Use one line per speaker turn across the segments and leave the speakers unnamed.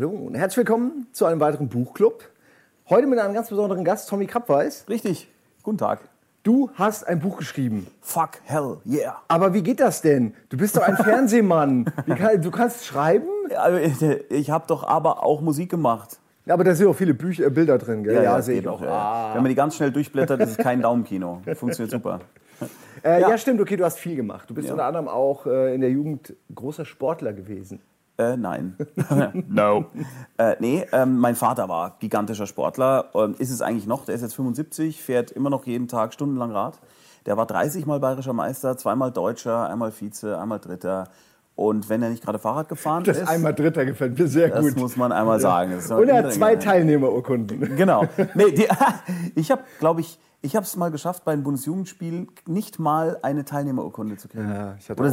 Hallo und herzlich willkommen zu einem weiteren Buchclub. Heute mit einem ganz besonderen Gast, Tommy Krappweis.
Richtig. Guten Tag.
Du hast ein Buch geschrieben.
Fuck, hell, yeah.
Aber wie geht das denn? Du bist doch ein Fernsehmann. Wie kann, du kannst schreiben?
Also, Ich habe doch aber auch Musik gemacht.
Aber da sind auch viele Bücher, äh, Bilder drin, gell?
das
sehe
geht
ich
auch. Ja.
Ah.
Wenn man die ganz schnell durchblättert, ist es kein Daumenkino. Funktioniert super.
Äh, ja.
Ja.
stimmt, okay, du hast viel gemacht. Du bist
Ja.
unter anderem auch äh, in der Jugend großer Sportler gewesen.
Äh, nein. no. Äh, nee, ähm, mein Vater war gigantischer Sportler. Ähm, ist es eigentlich noch. Der ist jetzt 75, fährt immer noch jeden Tag stundenlang Rad. Der war 30 Mal bayerischer Meister, zweimal Deutscher, einmal Vize, einmal Dritter. Und wenn er nicht gerade Fahrrad gefahren
Das
ist,
einmal Dritter gefällt mir sehr
das
gut.
muss man einmal sagen. Das
Und er hat zwei Teilnehmerurkunden.
Genau. Nee, die, ich habe, glaube ich, ich habe es mal geschafft, bei den Bundesjugendspielen nicht mal eine Teilnehmerurkunde zu kriegen.
Ja,
Oder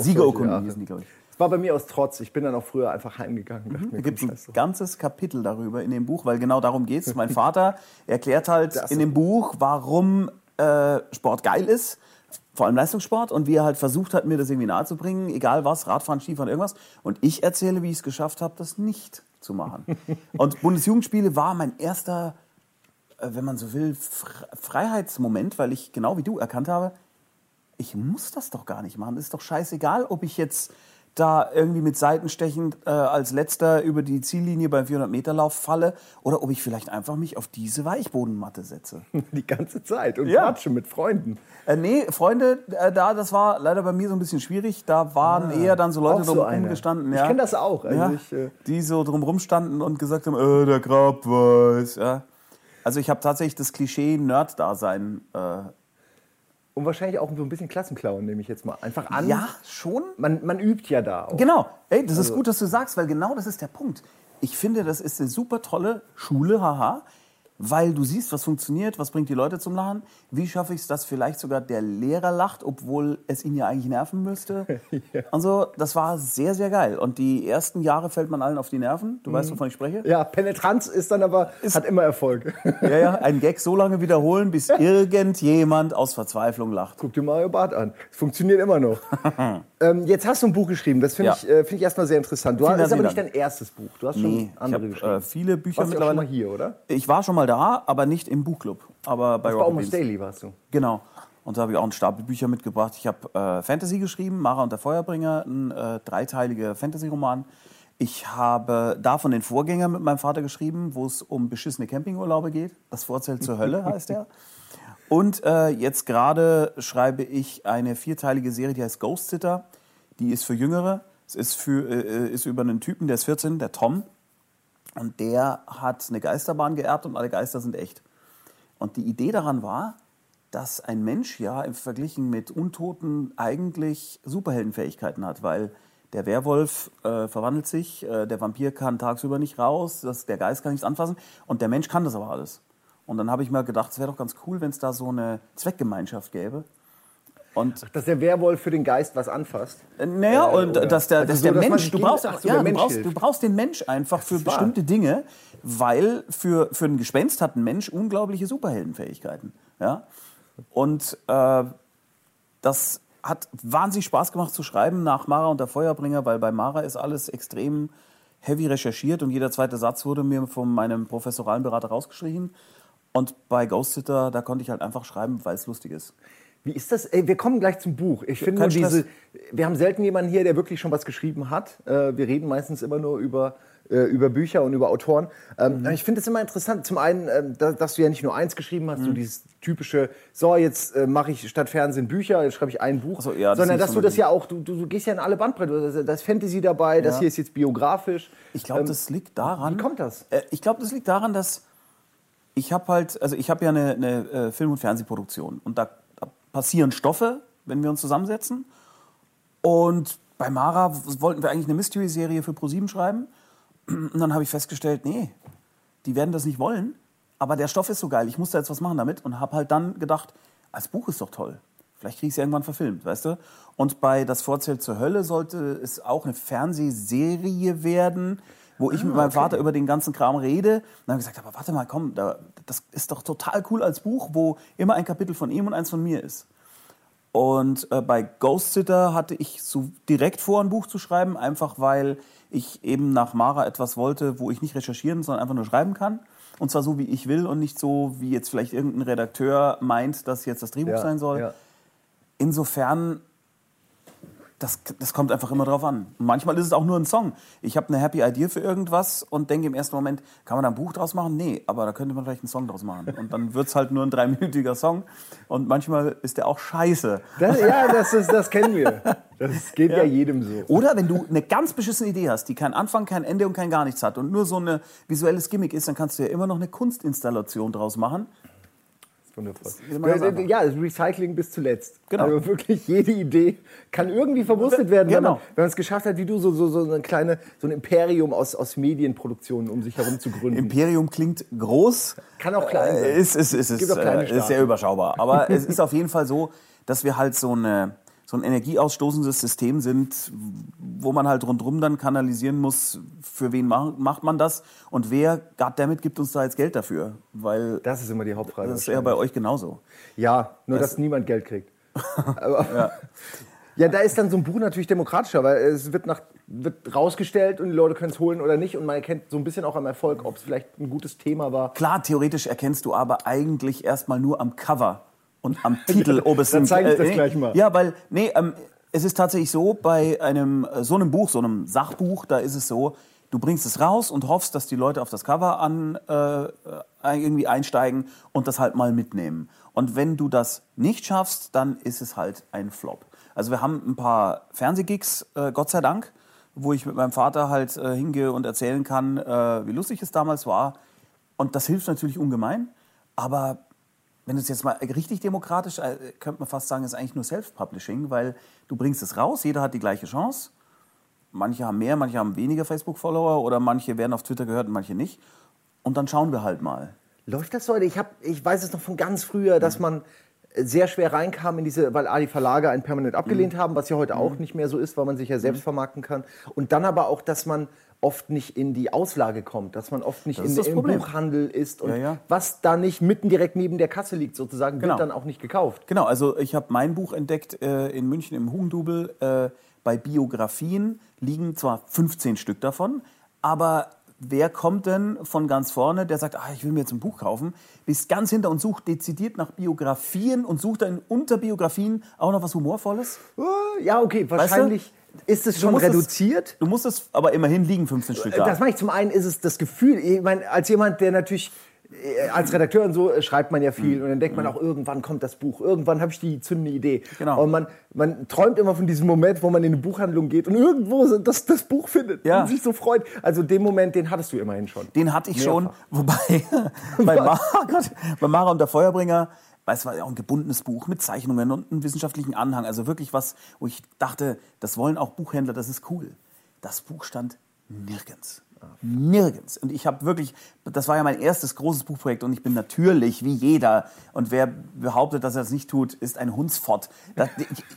Jahre.
hießen die, glaube ich.
War bei mir aus Trotz. Ich bin dann auch früher einfach heimgegangen. Mir,
Da gibt ein
drauf.
ganzes Kapitel darüber in dem Buch, weil genau darum geht es. Mein Vater erklärt halt
Das
in dem Buch, warum äh, Sport geil ist. Vor allem Leistungssport und wie er halt versucht hat, mir das irgendwie nahezubringen, egal was, Radfahren, Skifahren, irgendwas. Und ich erzähle, wie ich es geschafft habe, das nicht zu machen. und Bundesjugendspiele war mein erster, äh, wenn man so will, Fre- Freiheitsmoment, weil ich genau wie du erkannt habe, ich muss das doch gar nicht machen. Es ist doch scheißegal, ob ich jetzt da irgendwie mit Seitenstechen äh, als letzter über die Ziellinie beim 400-Meter-Lauf falle oder ob ich vielleicht einfach mich auf diese Weichbodenmatte setze.
Die ganze Zeit. Und
Ja.
quatsche mit Freunden.
Äh, nee, Freunde, äh, da, das war leider bei mir so ein bisschen schwierig. Da waren eher dann so Leute
Ah, auch so
gestanden.
Ich
ja.
kenn das auch. Also
ja,
ich, äh,
die so drumrum standen und gesagt haben, äh, der Grab weiß. Ja. Also ich habe tatsächlich das Klischee Nerd-Dasein. Äh,
Und wahrscheinlich auch so ein bisschen Klassenclown, nehme ich jetzt mal einfach an.
ja, schon.
Man, man übt ja da auch.
Genau. Ey, das
Also
ist gut, dass du sagst, weil genau das ist der Punkt. Ich finde, das ist eine super tolle Schule, haha, weil du siehst, was funktioniert, was bringt die Leute zum Lachen. Wie schaffe ich es, dass vielleicht sogar der Lehrer lacht, obwohl es ihn ja eigentlich nerven müsste? Also, das war sehr, sehr geil. Und die ersten Jahre fällt man allen auf die Nerven. Du weißt, wovon ich spreche?
Ja, Penetranz ist dann aber, hat immer Erfolg.
Ja, ja. Einen Gag so lange wiederholen, bis irgendjemand aus Verzweiflung lacht.
Guck dir Mario Barth an. Es funktioniert immer noch. ähm, jetzt hast du ein Buch geschrieben. Das finde
Ja.
ich, äh, find ich erstmal sehr interessant. Du hast, ist aber nicht dein erstes Buch. Du hast schon
Nee, ich
andere
habe
geschrieben.
äh, viele Bücher
Warst du auch schon
mittlerweile.
mal hier, oder?
Ich war schon mal da, aber nicht im Buchclub. Aber bei Beans.
Daily warst du.
Genau. Und da habe ich auch einen Stapel Bücher mitgebracht. Ich habe äh, Fantasy geschrieben, Mara und der Feuerbringer, ein äh, dreiteiliger Fantasy-Roman. Ich habe davon den Vorgänger mit meinem Vater geschrieben, wo es um beschissene Campingurlaube geht. Das Vorzelt zur Hölle heißt der. Und äh, jetzt gerade schreibe ich eine vierteilige Serie, die heißt Ghost Sitter. Die ist für Jüngere. Es ist, für, äh, ist über einen Typen, der ist 14, der Tom. Und der hat eine Geisterbahn geerbt und alle Geister sind echt. Und die Idee daran war, dass ein Mensch ja im Verglichen mit Untoten eigentlich Superheldenfähigkeiten hat, weil der Werwolf äh, verwandelt sich, äh, der Vampir kann tagsüber nicht raus, das, der Geist kann nichts anfassen und der Mensch kann das aber alles. Und dann habe ich mir gedacht, es wäre doch ganz cool, wenn es da so eine Zweckgemeinschaft gäbe. Und
Dass der Werwolf für den Geist was anfasst.
äh, Naja,
Äh,
und
oder-
dass der,
also
dass
so,
der
dass
Mensch, du brauchst,
ach so,
ja, du, brauchst, du brauchst den Mensch einfach für bestimmte Dinge, weil für, für ein Gespenst hat ein Mensch unglaubliche Superheldenfähigkeiten. Ja? Und äh, das hat wahnsinnig Spaß gemacht zu schreiben nach Mara und der Feuerbringer, weil bei Mara ist alles extrem heavy recherchiert und jeder zweite Satz wurde mir von meinem professoralen Berater rausgeschrieben. Und bei Ghost Sitter, da konnte ich halt einfach schreiben, weil es lustig ist.
Wie ist das? Ey, wir kommen gleich zum Buch. Ich finde nur diese. Wir haben selten jemanden hier, der wirklich schon was geschrieben hat. Äh, wir reden meistens immer nur über, äh, über Bücher und über Autoren. Ähm,
Mhm.
Ich finde es immer interessant. Zum einen, ähm, da- dass du ja nicht nur eins geschrieben hast, so
Mhm.
dieses typische, so jetzt äh, mache ich statt Fernsehen Bücher, jetzt schreibe ich ein Buch.
So, ja, das
sondern dass
so
du das ja auch, du, du, du gehst ja in alle Bandbreite. Da ist Fantasy dabei, das
Ja.
hier ist jetzt biografisch.
Ich glaube,
Ähm,
das liegt daran.
wie kommt das?
Äh, ich glaube, das liegt daran, dass ich habe halt, also ich habe ja eine, eine äh, Film- und Fernsehproduktion und da passieren Stoffe, wenn wir uns zusammensetzen. Und bei Mara wollten wir eigentlich eine Mystery-Serie für ProSieben schreiben. Und dann habe ich festgestellt, nee, die werden das nicht wollen. Aber der Stoff ist so geil, ich muss da jetzt was machen damit. Und habe halt dann gedacht, als Buch ist doch toll. Vielleicht kriege ich es irgendwann verfilmt, weißt du? Und bei Das Vorzelt zur Hölle sollte es auch eine Fernsehserie werden, wo ich mit meinem Vater über den ganzen Kram rede. Und dann habe ich gesagt, aber warte mal, komm, da, das ist doch total cool als Buch, wo immer ein Kapitel von ihm und eins von mir ist. Und äh, bei Ghost Sitter hatte ich so direkt vor, ein Buch zu schreiben, einfach weil ich eben nach Mara etwas wollte, wo ich nicht recherchieren, sondern einfach nur schreiben kann. Und zwar so, wie ich will und nicht so, wie jetzt vielleicht irgendein Redakteur meint, dass jetzt das Drehbuch
Ja,
sein soll.
ja.
Insofern, das, das kommt einfach immer drauf an. Manchmal ist es auch nur ein Song. Ich habe eine Happy Idea für irgendwas und denke im ersten Moment, kann man da ein Buch draus machen? Nee, aber da könnte man vielleicht einen Song draus machen. Und dann wird es halt nur ein dreiminütiger Song. Und manchmal ist der auch scheiße.
Das, ja, das, ist, das kennen wir. Das geht ja, jedem so.
Oder wenn du eine ganz beschissene Idee hast, die keinen Anfang, kein Ende und kein gar nichts hat und nur so ein visuelles Gimmick ist, dann kannst du ja immer noch eine Kunstinstallation draus machen.
Wundervoll.
ist.
Ja, Recycling bis zuletzt.
Genau.
Also wirklich jede Idee kann irgendwie verwurstet werden, wenn man
Genau.
wenn man es geschafft hat, wie du, so, so, so, eine kleine, so ein Imperium aus, aus Medienproduktionen um sich herum zu gründen.
Imperium klingt groß.
Kann auch klein sein.
Äh, Ist, ist, ist, ist,
gibt auch kleine
äh, ist
Staaten.
sehr überschaubar. Aber es ist auf jeden Fall so, dass wir halt so, eine, so ein energieausstoßendes System sind, wo man halt rundherum dann kanalisieren muss, für wen mach, macht man das und wer, goddammit, gibt uns da jetzt Geld dafür? Weil
Das ist immer die Hauptfrage.
das ist ja bei euch genauso.
Ja, nur dass niemand Geld kriegt. Aber, ja. da ist dann so ein Buch natürlich demokratischer, weil es wird, nach, wird rausgestellt und die Leute können es holen oder nicht und man erkennt so ein bisschen auch am Erfolg, ob es vielleicht ein gutes Thema war.
Klar, theoretisch erkennst du aber eigentlich erstmal nur am Cover und am Titel, ob es
Dann
ein-
zeig ich das
nee,
gleich mal.
Ja, weil, nee, ähm, es ist tatsächlich so, bei einem äh, so einem Buch, so einem Sachbuch, da ist es so, du bringst es raus und hoffst, dass die Leute auf das Cover an, äh, äh, irgendwie einsteigen und das halt mal mitnehmen. Und wenn du das nicht schaffst, dann ist es halt ein Flop. Also wir haben ein paar Fernsehgigs, äh, Gott sei Dank, wo ich mit meinem Vater halt äh, hingehe und erzählen kann, äh, wie lustig es damals war. Und das hilft natürlich ungemein. Aber wenn du es jetzt mal richtig demokratisch, äh, könnte man fast sagen, ist eigentlich nur Self-Publishing, weil du bringst es raus, jeder hat die gleiche Chance. Manche haben mehr, manche haben weniger Facebook-Follower oder manche werden auf Twitter gehört und manche nicht. Und dann schauen wir halt mal.
Läuft das heute? Ich, hab, ich weiß es noch von ganz früher, dass man sehr schwer reinkam in diese, weil A, die Verlage einen permanent abgelehnt haben, was ja heute auch nicht mehr so ist, weil man sich ja selbst vermarkten kann. Und dann aber auch, dass man oft nicht in die Auslage kommt, dass man oft nicht in, im
Problem.
Buchhandel ist und
Ja, ja.
was da nicht mitten direkt neben der Kasse liegt sozusagen,
Genau.
wird dann auch nicht gekauft.
Genau, also ich habe mein Buch entdeckt äh, in München im Hugendubel. Äh, bei Biografien liegen zwar 15 Stück davon, aber wer kommt denn von ganz vorne, der sagt, ah, ich will mir jetzt ein Buch kaufen, bis ganz hinter und sucht dezidiert nach Biografien und sucht dann unter Biografien auch noch was Humorvolles?
Äh, Ja, okay, wahrscheinlich ist es schon
es-
reduziert.
Du musst es, aber immerhin liegen 15 Stück da.
Das meine ich zum einen ist es das Gefühl, ich meine, als jemand, der natürlich äh, als Redakteur und so äh, schreibt man ja
Mhm.
viel und dann denkt man auch, irgendwann kommt das Buch, irgendwann habe ich die zündende Idee.
Genau.
Und man, man träumt immer von diesem Moment, wo man in eine Buchhandlung geht und irgendwo das, das Buch findet
Ja.
und sich so freut. Also den Moment, den hattest du immerhin schon.
Den hatte ich schon,
Mehrfach.
wobei bei Mara, Gott, bei Mara und der Feuerbringer, es war ja auch ein gebundenes Buch mit Zeichnungen und einem wissenschaftlichen Anhang. Also wirklich was, wo ich dachte, das wollen auch Buchhändler, das ist cool. Das Buch stand nirgends. Nirgends. Und ich habe wirklich, das war ja mein erstes großes Buchprojekt und ich bin natürlich, wie jeder, und wer behauptet, dass er das nicht tut, ist ein Hundsfott.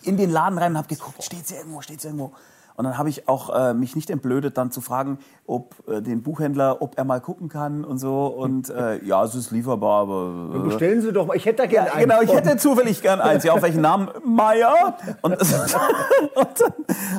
In den Laden rein und habe geguckt, steht's irgendwo, steht's irgendwo. Und dann habe ich auch äh, mich nicht entblödet, dann zu fragen, ob äh, den Buchhändler, ob er mal gucken kann und so. Und äh, ja, es ist lieferbar, aber. Äh,
Bestellen Sie doch mal, ich hätte da
ja,
gerne einen.
genau, ich hätte zufällig gern eins. Ja, auf welchen Namen? Meier. Und, und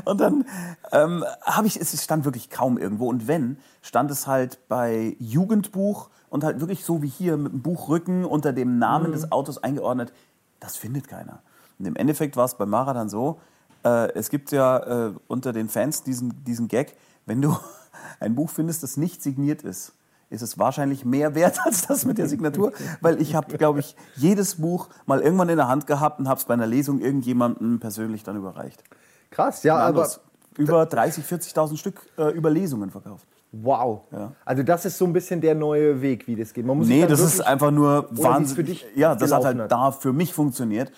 dann, dann ähm, habe ich, es stand wirklich kaum irgendwo. Und wenn, stand es halt bei Jugendbuch und halt wirklich so wie hier mit dem Buchrücken unter dem Namen
Mhm.
des Autos eingeordnet. Das findet keiner. Und im Endeffekt war es bei Mara dann so, äh, es gibt ja äh, unter den Fans diesen, diesen Gag, wenn du ein Buch findest, das nicht signiert ist, ist es wahrscheinlich mehr wert als das mit der Signatur, weil ich habe, glaube ich, jedes Buch mal irgendwann in der Hand gehabt und habe es bei einer Lesung irgendjemandem persönlich dann überreicht.
Krass, ja, aber
über 30, 40.000 Stück äh, über Lesungen verkauft.
wow.
Ja.
Also das ist so ein bisschen der neue Weg, wie das geht. Man muss
Nee, das ist einfach nur wahnsinnig. ja, das hat halt
hat.
da für mich funktioniert.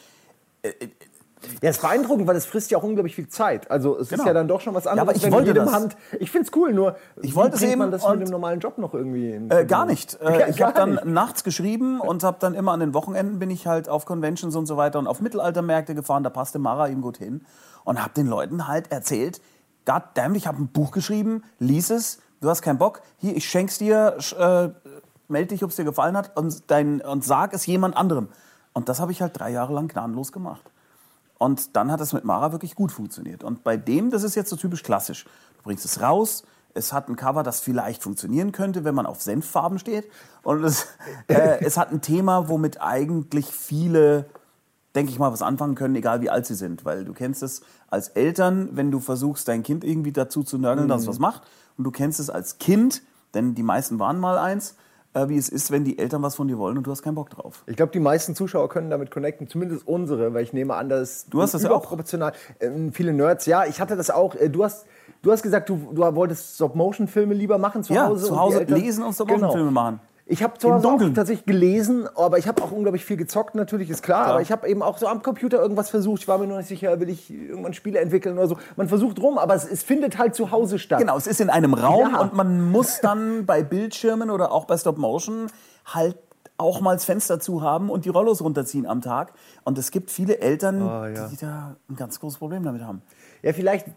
Ja, ist beeindruckend, weil es frisst ja auch unglaublich viel Zeit. Also es
Genau.
ist ja dann doch schon was
Ja,
anderes.
aber ich wollte das.
Hand. Ich find's cool, nur
Ich wollte es
bringt man
eben
das mit dem normalen Job noch irgendwie
Äh, gar nicht. Äh,
Ja,
ich habe dann
nicht.
nachts geschrieben und habe dann immer an den Wochenenden bin ich halt auf Conventions und so weiter und auf Mittelaltermärkte gefahren. Da passte Mara ihm gut hin und habe den Leuten halt erzählt, God damn, ich habe ein Buch geschrieben, lies es, du hast keinen Bock, hier, ich schenk's dir, äh, melde dich, ob es dir gefallen hat und, dein, und sag es jemand anderem. Und das habe ich halt drei Jahre lang gnadenlos gemacht. Und dann hat das mit Mara wirklich gut funktioniert. Und bei dem, das ist jetzt so typisch klassisch. Du bringst es raus, es hat ein Cover, das vielleicht funktionieren könnte, wenn man auf Senffarben steht. Und es, äh, es hat ein Thema, womit eigentlich viele, denke ich mal, was anfangen können, egal wie alt sie sind. Weil du kennst es als Eltern, wenn du versuchst, dein Kind irgendwie dazu zu nörgeln, dass es was macht. Und du kennst es als Kind, denn die meisten waren mal eins, äh, wie es ist, wenn die Eltern was von dir wollen und du hast keinen Bock drauf.
Ich glaube, die meisten Zuschauer können damit connecten, zumindest unsere, weil ich nehme an, dass
Du hast das ja auch.
überproportional ähm, viele Nerds. Ja, ich hatte das auch. Äh, du hast, du hast gesagt, du, du wolltest Stop-Motion-Filme lieber machen zu
Ja,
Hause.
zu Hause lesen und
Genau.
Stop-Motion-Filme machen.
Ich habe zu Hause auch tatsächlich gelesen, aber ich habe auch unglaublich viel gezockt, natürlich, ist klar. Aber ich habe eben auch so am Computer irgendwas versucht. Ich war mir noch nicht sicher, will ich irgendwann Spiele entwickeln oder so. Man versucht rum, aber es, es findet halt zu Hause statt.
Genau, es ist in einem Raum
Ja.
und man muss dann bei Bildschirmen oder auch bei Stop Motion halt auch mal das Fenster zu haben und die Rollos runterziehen am Tag. Und es gibt viele Eltern,
Ah, ja.
die da ein ganz großes Problem damit haben.
Ja, vielleicht.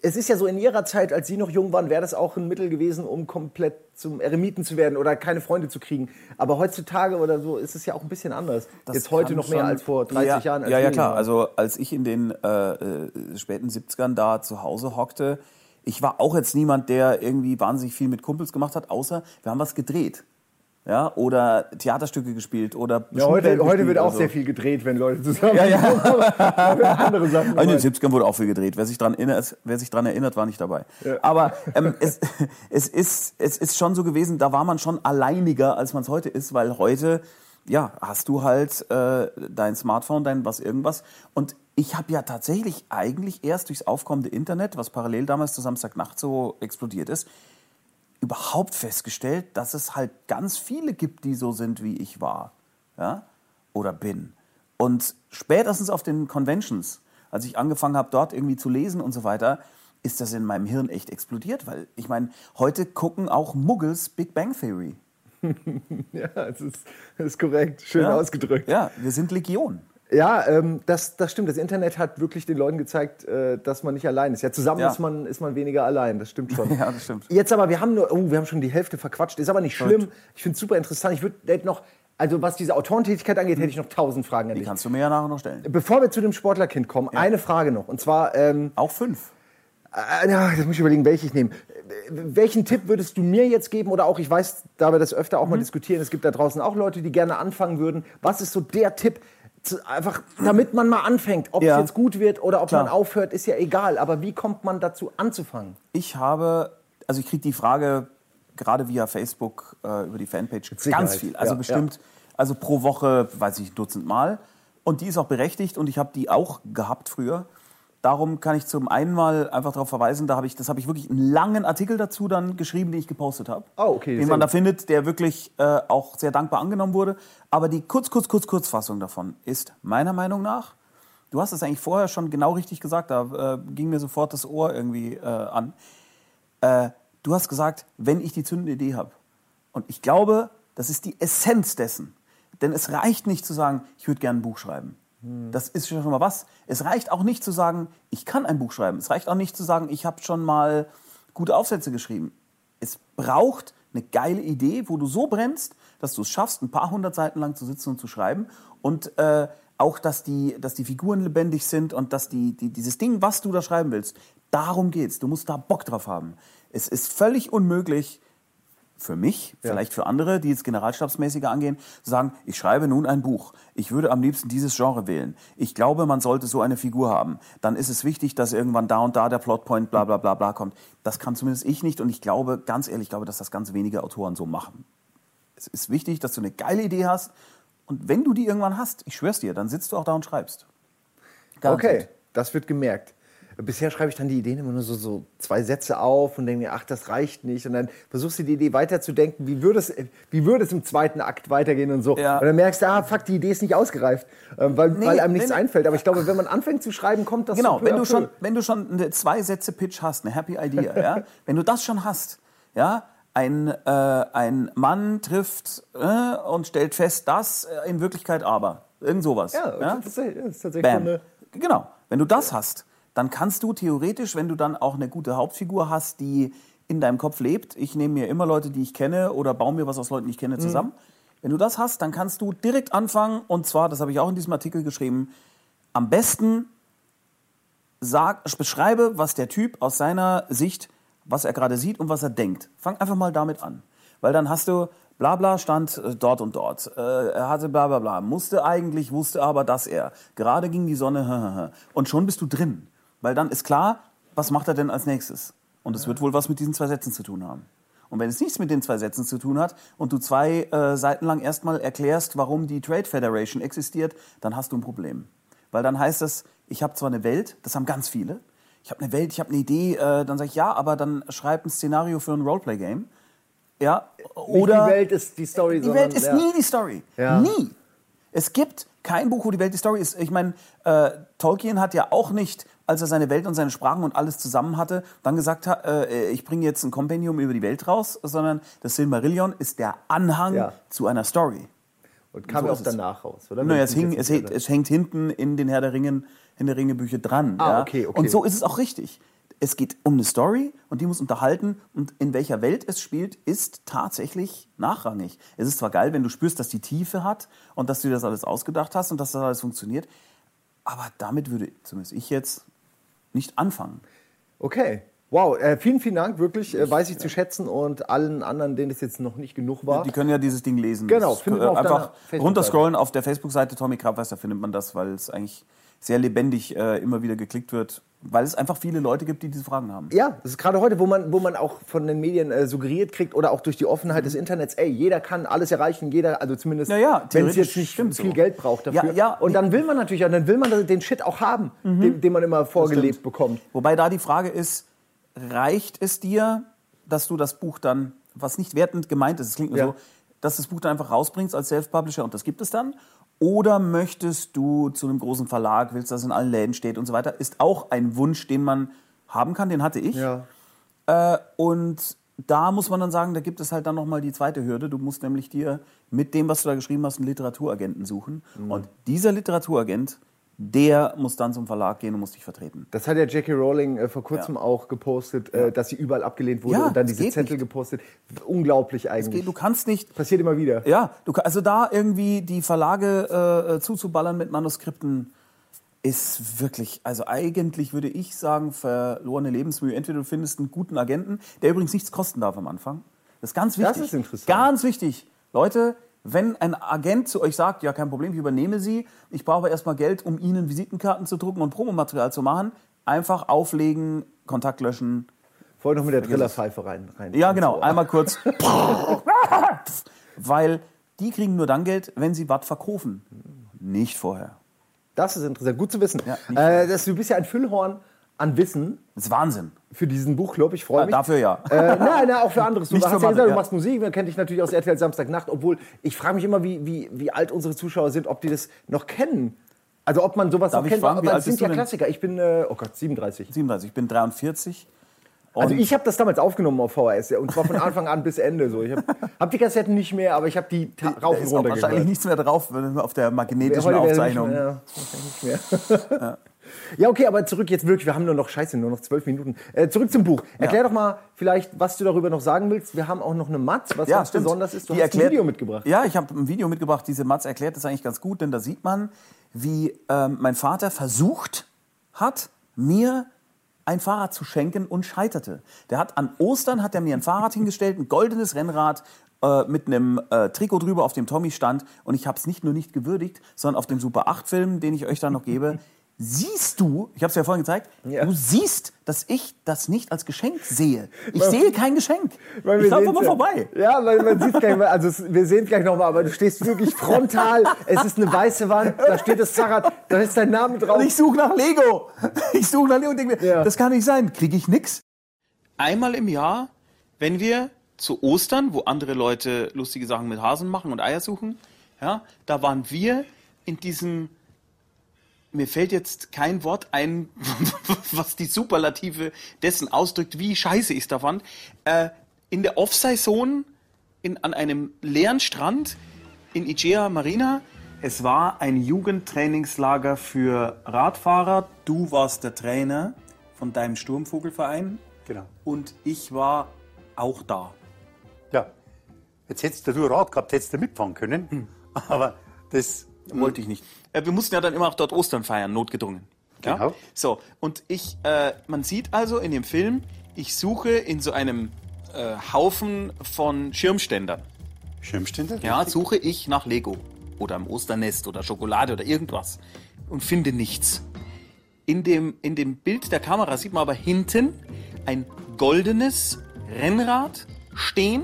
Es ist ja so, in ihrer Zeit, als Sie noch jung waren, wäre das auch ein Mittel gewesen, um komplett zum Eremiten zu werden oder keine Freunde zu kriegen. Aber heutzutage oder so ist es ja auch ein bisschen anders.
Das
Jetzt heute noch mehr als vor 30
ja,
Jahren. als
ja, ja, klar.
waren.
Also als ich in den äh, äh, späten 70ern da zu Hause hockte, ich war auch jetzt niemand, der irgendwie wahnsinnig viel mit Kumpels gemacht hat, außer wir haben was gedreht. Ja, oder Theaterstücke gespielt oder
ja, heute, heute
gespielt
wird auch
oder so.
sehr viel gedreht, wenn Leute zusammen
Ja, ja.
andere Sachen.
In den. 70ern wurde auch viel gedreht. Wer sich daran erinnert, wer sich dran erinnert war nicht dabei. Aber ähm, es, es, ist, es ist schon so gewesen, da war man schon alleiniger, als man es heute ist, weil heute, ja, hast du halt äh, dein Smartphone, dein was irgendwas. Und ich habe ja tatsächlich eigentlich erst durchs aufkommende Internet, was parallel damals zur Samstagnacht so explodiert ist, überhaupt festgestellt, dass es halt ganz viele gibt, die so sind, wie ich war. Ja? Oder bin. Und spätestens auf den Conventions, als ich angefangen habe, dort irgendwie zu lesen und so weiter, ist das in meinem Hirn echt explodiert. Weil ich meine, heute gucken auch Muggles Big Bang Theory.
Ja, das ist, das ist korrekt. Schön
Ja?
ausgedrückt.
Ja, wir sind Legion.
Ja, ähm, das, das stimmt. Das Internet hat wirklich den Leuten gezeigt, äh, dass man nicht allein ist. Ja, zusammen
Ja.
Ist, man, ist man weniger allein. Das stimmt schon.
Ja, das stimmt.
Jetzt aber, wir haben nur, oh, wir haben schon die Hälfte verquatscht. Ist aber nicht schlimm. Ich finde es super interessant. Ich würde noch, also was diese Autorentätigkeit angeht, hätte ich noch tausend Fragen an
Die
dich.
kannst du mir ja nachher noch stellen.
Bevor wir zu dem Sportlerkind kommen, eine Frage noch. Und zwar, ähm,
Auch fünf.
äh, ja, jetzt muss ich überlegen, welche ich nehme. Welchen Tipp würdest du mir jetzt geben? Oder auch, ich weiß, da wir das öfter auch
Mhm.
mal diskutieren, es gibt da draußen auch Leute, die gerne anfangen würden. Was ist so der Tipp? Einfach, damit man mal anfängt. Ob
Ja.
es jetzt gut wird oder ob
Klar.
man aufhört, ist ja egal. Aber wie kommt man dazu anzufangen?
Ich habe, also ich kriege die Frage gerade via Facebook äh, über die Fanpage
Sicherheit,
ganz viel. Also
ja,
bestimmt, also pro Woche, weiß ich, ein Dutzend Mal. Und die ist auch berechtigt und ich habe die auch gehabt früher. Darum kann ich zum einen mal einfach darauf verweisen, da habe ich, das habe ich wirklich einen langen Artikel dazu dann geschrieben, den ich gepostet habe.
Oh, okay,
Den man da findet, der wirklich äh, auch sehr dankbar angenommen wurde. Aber die kurz, kurz, kurz, Kurzfassung davon ist meiner Meinung nach, du hast es eigentlich vorher schon genau richtig gesagt, da äh, ging mir sofort das Ohr irgendwie äh, an. Äh, du hast gesagt, wenn ich die zündende Idee habe. Und ich glaube, das ist die Essenz dessen. Denn es reicht nicht zu sagen, ich würde gerne ein Buch schreiben. Das ist schon mal was. Es reicht auch nicht zu sagen, ich kann ein Buch schreiben. Es reicht auch nicht zu sagen, ich habe schon mal gute Aufsätze geschrieben. Es braucht eine geile Idee, wo du so brennst, dass du es schaffst, ein paar hundert Seiten lang zu sitzen und zu schreiben. Und äh, auch, dass die, dass die Figuren lebendig sind und dass die, die, dieses Ding, was du da schreiben willst, darum geht's. Du musst da Bock drauf haben. Es ist völlig unmöglich, für mich,
Ja.
vielleicht für andere, die jetzt generalstabsmäßiger angehen, zu sagen, ich schreibe nun ein Buch. Ich würde am liebsten dieses Genre wählen. Ich glaube, man sollte so eine Figur haben. Dann ist es wichtig, dass irgendwann da und da der Plotpoint bla bla bla bla kommt. Das kann zumindest ich nicht und ich glaube, ganz ehrlich, ich glaube, dass das ganz wenige Autoren so machen. Es ist wichtig, dass du eine geile Idee hast und wenn du die irgendwann hast, ich schwör's dir, dann sitzt du auch da und schreibst. Garantiert.
Okay, das wird gemerkt. Bisher schreibe ich dann die Ideen immer nur so, so zwei Sätze auf und denke mir, ach, das reicht nicht. Und dann versuchst du die Idee weiterzudenken, wie würde es, wie würde es im zweiten Akt weitergehen und so.
Ja.
Und dann merkst du, ah, fuck, die Idee ist nicht ausgereift, ähm, weil,
Nee,
weil einem nichts
nee.
einfällt. Aber ich glaube, wenn man anfängt zu schreiben, kommt das
Genau, wenn du, schon, wenn du schon eine zwei Sätze Pitch hast, eine Happy Idea, ja, wenn du das schon hast, ja, ein, äh, ein Mann trifft äh, und stellt fest, dass äh, in Wirklichkeit aber irgend sowas.
Ja,
ja?
Das, ist, das ist tatsächlich
Bam.
eine.
Genau. Wenn du das hast, dann kannst du theoretisch, wenn du dann auch eine gute Hauptfigur hast, die in deinem Kopf lebt, ich nehme mir immer Leute, die ich kenne oder baue mir was aus Leuten, die ich kenne,
Mhm.
zusammen. Wenn du das hast, dann kannst du direkt anfangen und zwar, das habe ich auch in diesem Artikel geschrieben, am besten sag, beschreibe, was der Typ aus seiner Sicht, was er gerade sieht und was er denkt. Fang einfach mal damit an. Weil dann hast du, bla bla stand äh, dort und dort. Äh, er hatte bla bla bla. Musste eigentlich, wusste aber, dass er. Gerade ging die Sonne. Und schon bist du drin. Weil dann ist klar, was macht er denn als nächstes? Und es wird wohl was mit diesen zwei Sätzen zu tun haben. Und wenn es nichts mit den zwei Sätzen zu tun hat und du zwei äh, Seiten lang erstmal erklärst, warum die Trade Federation existiert, dann hast du ein Problem. Weil dann heißt es, ich habe zwar eine Welt, das haben ganz viele, ich habe eine Welt, ich habe eine Idee, äh, dann sage ich ja, aber dann schreib ein Szenario für ein Roleplay-Game. Ja, oder
Nicht die Welt ist die Story,
die Welt ist
ja.
nie die Story.
Ja.
Nie. Es gibt kein Buch, wo die Welt die Story ist. Ich meine, äh, Tolkien hat ja auch nicht, als er seine Welt und seine Sprachen und alles zusammen hatte, dann gesagt, hat, äh, ich bringe jetzt ein Kompendium über die Welt raus, sondern das Silmarillion ist der Anhang
Ja.
zu einer Story.
Und kam
So
ja
ist
auch danach raus, oder?
Naja, es, hing, es, hängt, es hängt hinten in den Herr der Ringen, in der Ringe-Bücher dran.
Ah,
ja?
okay, okay.
Und so ist es auch richtig. Es geht um eine Story und die muss unterhalten und in welcher Welt es spielt, ist tatsächlich nachrangig. Es ist zwar geil, wenn du spürst, dass die Tiefe hat und dass du das alles ausgedacht hast und dass das alles funktioniert, aber damit würde zumindest ich jetzt nicht anfangen.
Okay. Wow, äh, vielen, vielen Dank, wirklich, äh, weiß ich zu schätzen und allen anderen, denen es jetzt noch nicht genug war.
Die können ja dieses Ding lesen.
Genau,
Das,
findet man auf
einfach runterscrollen auf der Facebook-Seite Tommy Krabweis, da findet man das, weil es eigentlich sehr lebendig äh, immer wieder geklickt wird, weil es einfach viele Leute gibt, die diese Fragen haben.
Ja, das ist gerade heute, wo man, wo man auch von den Medien äh, suggeriert kriegt oder auch durch die Offenheit des Internets, ey, jeder kann alles erreichen, jeder, also zumindest,
Ja, ja,
wenn es jetzt nicht viel
so.
Geld braucht dafür.
Ja, ja,
und dann will man natürlich, auch, dann will man den Shit auch haben, den, den man immer vorgelebt bekommt.
Wobei da die Frage ist, reicht es dir, dass du das Buch dann, was nicht wertend gemeint ist, es klingt nur so, dass du das Buch dann einfach rausbringst als Self-Publisher und das gibt es dann? Oder möchtest du zu einem großen Verlag, willst, dass es in allen Läden steht und so weiter? Ist auch ein Wunsch, den man haben kann, den hatte ich.
Ja.
Äh, und da muss man dann sagen, da gibt es halt dann nochmal die zweite Hürde. Du musst nämlich dir mit dem, was du da geschrieben hast, einen Literaturagenten suchen.
Mhm.
Und dieser Literaturagent, der muss dann zum Verlag gehen und muss dich vertreten.
Das hat ja J.K. Rowling äh, vor kurzem auch gepostet, äh, dass sie überall abgelehnt wurde
Ja,
und dann
das
diese
geht
Zettel
nicht.
gepostet. Unglaublich eigentlich.
Du kannst nicht
Passiert immer wieder.
Ja, du, also da irgendwie die Verlage äh, äh, zuzuballern mit Manuskripten ist wirklich, also eigentlich würde ich sagen, verlorene Lebensmühe. Entweder du findest einen guten Agenten, der übrigens nichts kosten darf am Anfang. Das ist ganz
Das
wichtig.
ist interessant.
Ganz wichtig. Leute, wenn ein Agent zu euch sagt, ja, kein Problem, ich übernehme Sie, ich brauche aber erstmal Geld, um Ihnen Visitenkarten zu drucken und Promomaterial zu machen, einfach auflegen, Kontakt löschen.
Vorher noch mit der Trillerpfeife rein. rein
Ja, genau. Einmal kurz. Weil die kriegen nur dann Geld, wenn sie was verkaufen. Nicht vorher.
Das ist interessant. Gut zu wissen.
Ja,
äh, das, du bist ja ein Füllhorn an Wissen
Das ist Wahnsinn.
Für diesen Buchclub. Ich freue
Äh,
mich.
dafür ja.
Äh, nein, nein, auch für anderes. Du
Nicht
hast ja
Mathe,
gesagt, du
ja.
machst Musik, man kennt dich natürlich aus RTL Samstagnacht, obwohl ich frage mich immer, wie, wie, wie alt unsere Zuschauer sind, ob die das noch kennen. Also ob man sowas
Darf
noch kennt.
fragen,
aber das sind ja? Klassiker. Ich bin, äh, oh Gott, 37.
37, ich bin 43.
Also ich habe das damals aufgenommen auf VHS ja, und zwar von Anfang an bis Ende. So. Ich habe hab die Kassetten nicht mehr, aber ich habe die ta- rauf und runter
wahrscheinlich nichts mehr drauf wenn auf der magnetischen Aufzeichnung.
Nicht mehr, ja, nicht mehr. ja, okay, aber zurück jetzt wirklich. Wir haben nur noch Scheiße, nur noch zwölf Minuten. Äh, zurück zum Buch. Erklär doch mal vielleicht, was du darüber noch sagen willst. Wir haben auch noch eine Matz, was ganz
stimmt.
besonders ist. Du
Die
hast
erklärt-
ein Video mitgebracht.
Ja, ich habe ein Video mitgebracht. Diese Matz erklärt das eigentlich ganz gut, denn da sieht man, wie ähm, mein Vater versucht hat, mir ein Fahrrad zu schenken und scheiterte. Der hat an Ostern hat er mir ein Fahrrad hingestellt, ein goldenes Rennrad äh, mit einem äh, Trikot drüber, auf dem Tommy stand. Und ich habe es nicht nur nicht gewürdigt, sondern auf dem Super 8 Film, den ich euch dann noch gebe, siehst du, ich habe es ja vorhin gezeigt,
Ja.
du siehst, dass ich das nicht als Geschenk sehe. Ich
Weil-
sehe kein Geschenk.
Weil
ich
wir
laufe mal vorbei.
Ja, weil man sieht gleich mal, also es- wir sehen gleich nochmal, aber du stehst wirklich frontal. es ist eine weiße Wand, da steht das Fahrrad, da ist dein Name drauf.
Und ich suche nach Lego. Ich suche nach Lego und denke mir,
Ja.
das kann nicht sein. Kriege ich nix? Einmal im Jahr, wenn wir zu Ostern, wo andere Leute lustige Sachen mit Hasen machen und Eier suchen, ja, da waren wir in diesem, mir fällt jetzt kein Wort ein, was die Superlative dessen ausdrückt, wie scheiße ich es da fand, äh, in der Off-Saison an einem leeren Strand in Igea Marina. Es war ein Jugendtrainingslager für Radfahrer. Du warst der Trainer von deinem Sturmvogelverein
Genau.
und ich war auch da.
Ja. Jetzt hättest du ein Rad gehabt, hättest du mitfahren können. Aber das.
Wollte ich nicht. Äh, wir mussten ja dann immer auch dort Ostern feiern, notgedrungen. Ja?
Genau.
So, und ich, äh, man sieht also in dem Film, ich suche in so einem äh, Haufen von Schirmständern.
Schirmständer?
Ja, suche ich nach Lego oder am Osternest oder Schokolade oder irgendwas und finde nichts. In dem, in dem Bild der Kamera sieht man aber hinten ein goldenes Rennrad stehen